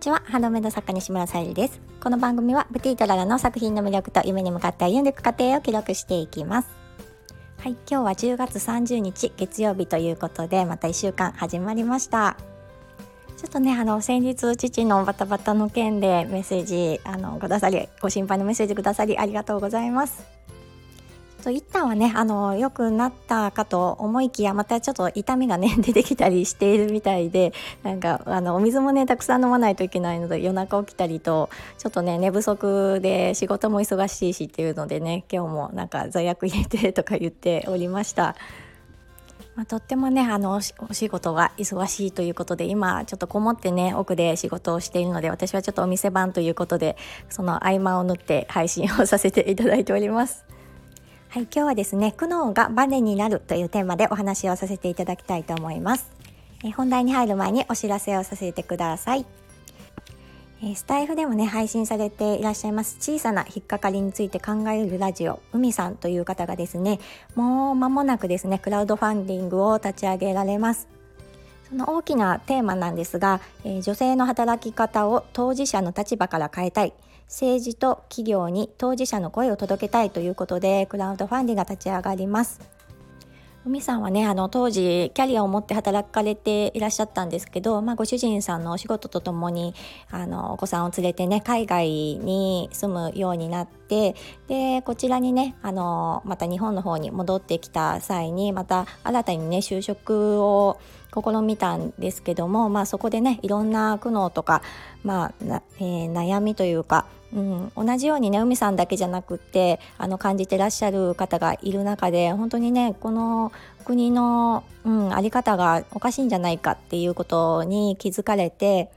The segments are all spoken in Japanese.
にちは。ハンドメイド作家西村さゆりです。この番組はブティートララの作品の魅力と夢に向かって歩んでいく過程を記録していきます。はい今日は10月30日月曜日ということでまた1週間始まりました。ちょっとねあの先日父のバタバタの件でメッセージあのくださりご心配のメッセージくださりありがとうございます。と一旦はねあの良くなったかと思いきやまたちょっと痛みがね 出てきたりしているみたいでなんかあのお水もねたくさん飲まないといけないので夜中起きたりとちょっとね寝不足で仕事も忙しいしっていうのでね今日もなんか罪悪入れてとか言っておりました。まあ、とってもねあのお仕事が忙しいということで今ちょっとこもってね奥で仕事をしているので私はちょっとお店番ということでその合間を縫って配信をさせていただいております。はい、今日はですね、苦悩がバネになるというテーマでお話をさせていただきたいと思います。え本題に入る前にお知らせをさせてください。えスタイフでもね、配信されていらっしゃいます小さな引っかかりについて考えるラジオ、海さんという方がですね、もう間もなくですね、クラウドファンディングを立ち上げられます。その大きなテーマなんですが、えー、女性の働き方を当事者の立場から変えたい。政治と企業に当事者の声を届けたいということでクラウドファンディングが立ち上がります。海さんはねあの当時キャリアを持って働かれていらっしゃったんですけど、まあ、ご主人さんのお仕事とともにあのお子さんを連れてね海外に住むようになってでこちらにねあのまた日本の方に戻ってきた際にまた新たにね就職を試みたんですけども、まあ、そこでねいろんな苦悩とか、まあえー、悩みというか、うん、同じようにね海さんだけじゃなくってあの感じてらっしゃる方がいる中で本当にねこの国の、うん、あり方がおかしいんじゃないかっていうことに気づかれて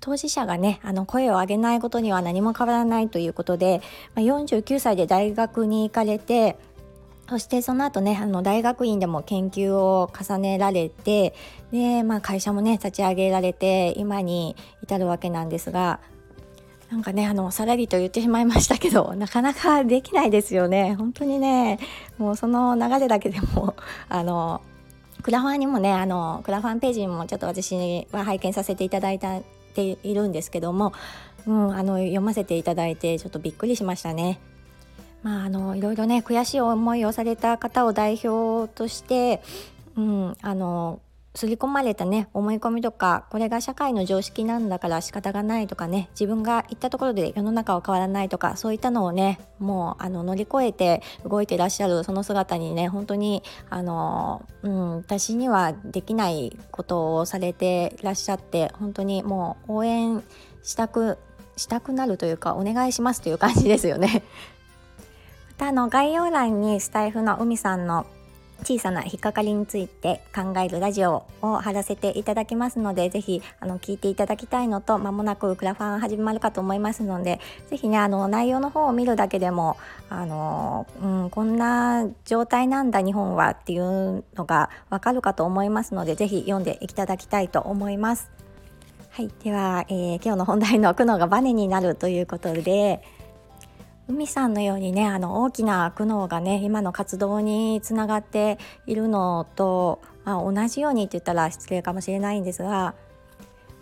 当事者がねあの声を上げないことには何も変わらないということで、まあ、49歳で大学に行かれてそしてその後ねあの大学院でも研究を重ねられてで、まあ、会社もね立ち上げられて今に至るわけなんですがなんかねあのさらりと言ってしまいましたけど なかなかできないですよね。本当にねもうその流れだけでも あのクラファンにもねあのクラファンページにもちょっと私は拝見させていただいたているんですけども、うん、あの読ませていただいてちょっとびっくりしましたね。まあ、あのいろいろね悔しい思いをされた方を代表として、うん、あの刷り込まれたね思い込みとかこれが社会の常識なんだから仕方がないとかね自分が言ったところで世の中は変わらないとかそういったのをねもうあの乗り越えて動いてらっしゃるその姿にね本当にあの、うん、私にはできないことをされてらっしゃって本当にもう応援したくしたくなるというかお願いしますという感じですよね。またあの概要欄にスタイフの海さんの小さな引っかかりについて考えるラジオを貼らせていただきますので、ぜひあの聞いていただきたいのと、まもなくクラファン始まるかと思いますので、ぜひね、あの内容の方を見るだけでも、あの、うん、こんな状態なんだ日本はっていうのがわかるかと思いますので、ぜひ読んでいただきたいと思います。はい、では、えー、今日の本題の苦悩がバネになるということで、海さんのようにねあの大きな苦悩がね今の活動につながっているのと、まあ、同じようにって言ったら失礼かもしれないんですが、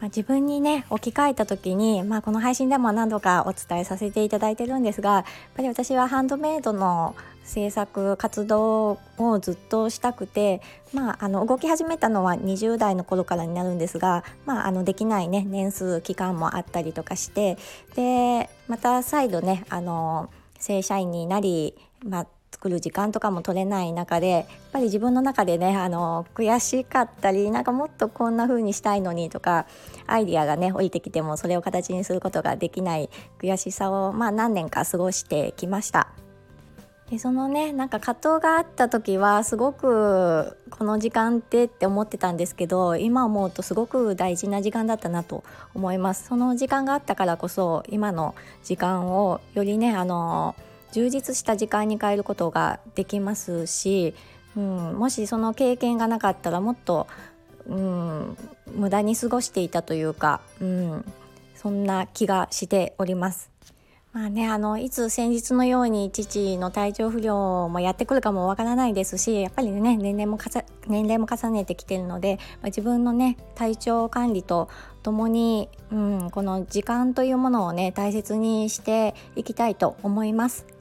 まあ、自分にね置き換えた時に、まあ、この配信でも何度かお伝えさせていただいてるんですがやっぱり私はハンドメイドの制作活動をずっとしたくて、まあ、あの動き始めたのは20代の頃からになるんですが、まあ、あのできないね年数期間もあったりとかしてでまた再度ねあの正社員になり、まあ、作る時間とかも取れない中でやっぱり自分の中でねあの悔しかったりなんかもっとこんな風にしたいのにとかアイディアがね降りてきてもそれを形にすることができない悔しさを、まあ、何年か過ごしてきました。でそのねなんか葛藤があった時はすごくこの時間ってって思ってたんですけど今思うとすごく大事な時間だったなと思いますその時間があったからこそ今の時間をよりねあの充実した時間に変えることができますし、うん、もしその経験がなかったらもっと、うん、無駄に過ごしていたというか、うん、そんな気がしております。まあね、あのいつ先日のように父の体調不良もやってくるかもわからないですしやっぱりね年齢も年齢も重ねてきてるので、まあ、自分のね体調管理とともに、うん、この時間というものをね大切にしていきたいと思います。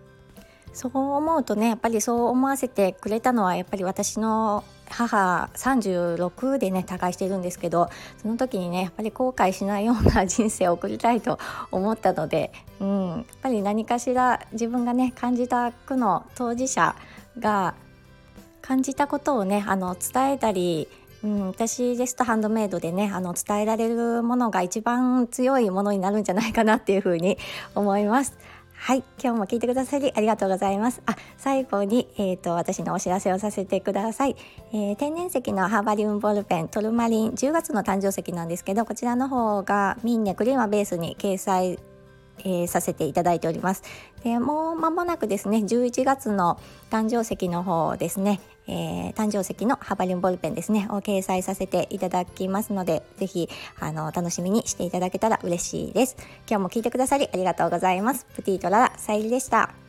そう思うとねやっぱりそう思わせてくれたのはやっぱり私の母36でね他界してるんですけどその時にねやっぱり後悔しないような人生を送りたいと思ったので、うん、やっぱり何かしら自分がね感じた苦の当事者が感じたことをねあの伝えたりうん、私ですとハンドメイドでねあの伝えられるものが一番強いものになるんじゃないかなっていうふうに思います。はい今日も聞いてくださりありがとうございます。あ最後に、えーと、私のお知らせをさせてください、えー、天然石のハーバリウムボールペントルマリン10月の誕生石なんですけどこちらの方がミンネクリーマベースに掲載えー、させていただいております。でもう間もなくですね11月の誕生石の方ですね、えー、誕生石のハバリンボールペンですねを掲載させていただきますのでぜひあの楽しみにしていただけたら嬉しいです。今日も聞いてくださりありがとうございます。プティとララさゆりでした。